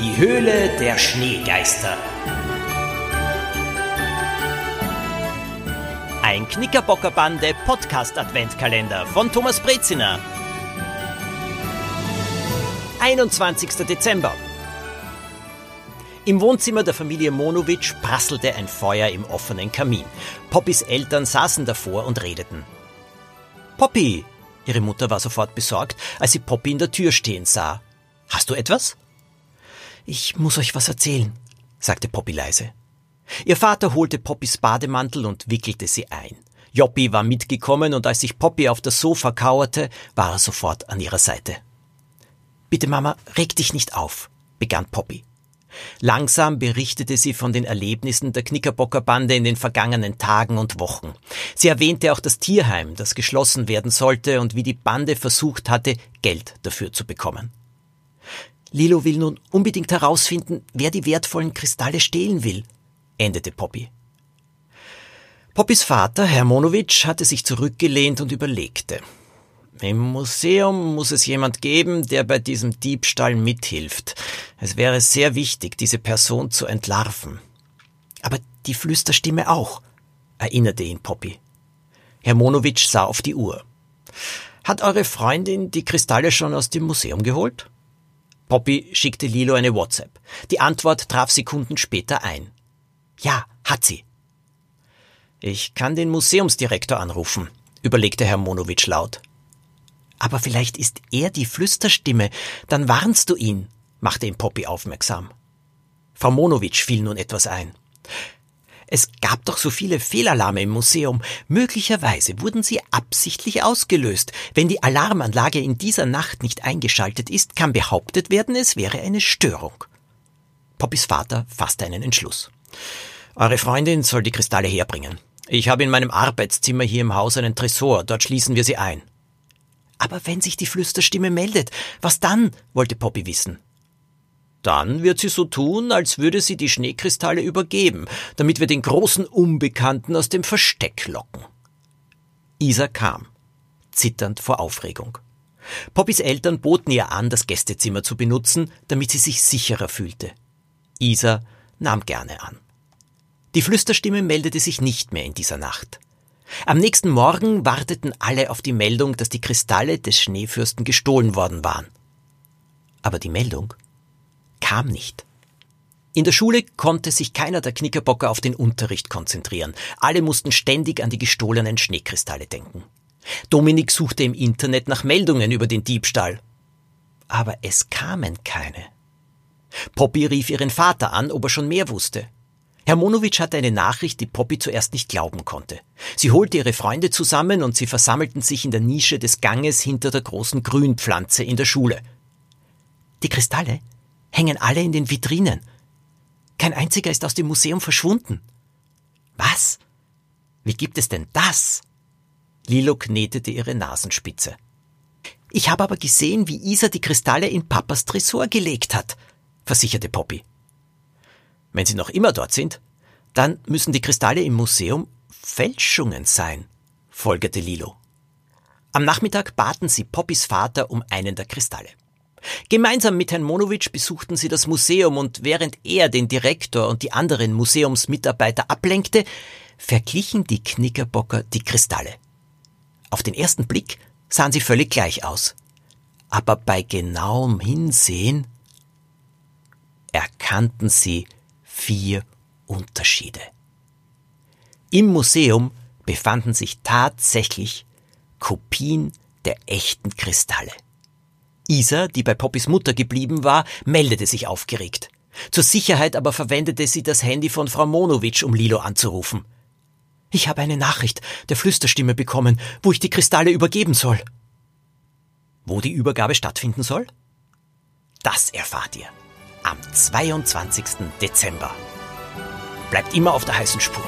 Die Höhle der Schneegeister. Ein Knickerbockerbande Podcast Adventkalender von Thomas Breziner. 21. Dezember. Im Wohnzimmer der Familie Monowitsch prasselte ein Feuer im offenen Kamin. Poppys Eltern saßen davor und redeten. Poppy! Ihre Mutter war sofort besorgt, als sie Poppy in der Tür stehen sah. Hast du etwas? Ich muss euch was erzählen, sagte Poppy leise. Ihr Vater holte Poppys Bademantel und wickelte sie ein. Joppi war mitgekommen und als sich Poppy auf das Sofa kauerte, war er sofort an ihrer Seite. Bitte, Mama, reg dich nicht auf, begann Poppy. Langsam berichtete sie von den Erlebnissen der Knickerbockerbande in den vergangenen Tagen und Wochen. Sie erwähnte auch das Tierheim, das geschlossen werden sollte und wie die Bande versucht hatte, Geld dafür zu bekommen. Lilo will nun unbedingt herausfinden, wer die wertvollen Kristalle stehlen will, endete Poppy. Poppys Vater, Herr Monowitsch, hatte sich zurückgelehnt und überlegte. Im Museum muss es jemand geben, der bei diesem Diebstahl mithilft. Es wäre sehr wichtig, diese Person zu entlarven. Aber die Flüsterstimme auch, erinnerte ihn Poppy. Herr Monowitsch sah auf die Uhr. Hat eure Freundin die Kristalle schon aus dem Museum geholt? Poppy schickte Lilo eine WhatsApp. Die Antwort traf Sekunden später ein. Ja, hat sie. Ich kann den Museumsdirektor anrufen, überlegte Herr Monowitsch laut. Aber vielleicht ist er die Flüsterstimme, dann warnst du ihn, machte ihm Poppy aufmerksam. Frau Monowitsch fiel nun etwas ein. Es gab doch so viele Fehlalarme im Museum. Möglicherweise wurden sie absichtlich ausgelöst. Wenn die Alarmanlage in dieser Nacht nicht eingeschaltet ist, kann behauptet werden, es wäre eine Störung. Poppys Vater fasste einen Entschluss. Eure Freundin soll die Kristalle herbringen. Ich habe in meinem Arbeitszimmer hier im Haus einen Tresor, dort schließen wir sie ein. Aber wenn sich die Flüsterstimme meldet, was dann? wollte Poppy wissen. Dann wird sie so tun, als würde sie die Schneekristalle übergeben, damit wir den großen Unbekannten aus dem Versteck locken. Isa kam, zitternd vor Aufregung. Poppys Eltern boten ihr an, das Gästezimmer zu benutzen, damit sie sich sicherer fühlte. Isa nahm gerne an. Die Flüsterstimme meldete sich nicht mehr in dieser Nacht. Am nächsten Morgen warteten alle auf die Meldung, dass die Kristalle des Schneefürsten gestohlen worden waren. Aber die Meldung kam nicht. In der Schule konnte sich keiner der Knickerbocker auf den Unterricht konzentrieren. Alle mussten ständig an die gestohlenen Schneekristalle denken. Dominik suchte im Internet nach Meldungen über den Diebstahl. Aber es kamen keine. Poppy rief ihren Vater an, ob er schon mehr wusste. Herr Monowitsch hatte eine Nachricht, die Poppy zuerst nicht glauben konnte. Sie holte ihre Freunde zusammen und sie versammelten sich in der Nische des Ganges hinter der großen Grünpflanze in der Schule. Die Kristalle hängen alle in den Vitrinen. Kein einziger ist aus dem Museum verschwunden. Was? Wie gibt es denn das? Lilo knetete ihre Nasenspitze. Ich habe aber gesehen, wie Isa die Kristalle in Papas Tresor gelegt hat, versicherte Poppy. Wenn sie noch immer dort sind, dann müssen die Kristalle im Museum Fälschungen sein, folgerte Lilo. Am Nachmittag baten sie Poppys Vater um einen der Kristalle. Gemeinsam mit Herrn Monowitsch besuchten sie das Museum und während er den Direktor und die anderen Museumsmitarbeiter ablenkte, verglichen die Knickerbocker die Kristalle. Auf den ersten Blick sahen sie völlig gleich aus. Aber bei genauem Hinsehen erkannten sie vier Unterschiede. Im Museum befanden sich tatsächlich Kopien der echten Kristalle. Isa, die bei Poppys Mutter geblieben war, meldete sich aufgeregt. Zur Sicherheit aber verwendete sie das Handy von Frau Monowitsch, um Lilo anzurufen. Ich habe eine Nachricht der Flüsterstimme bekommen, wo ich die Kristalle übergeben soll. Wo die Übergabe stattfinden soll? Das erfahrt ihr am 22. Dezember. Bleibt immer auf der heißen Spur.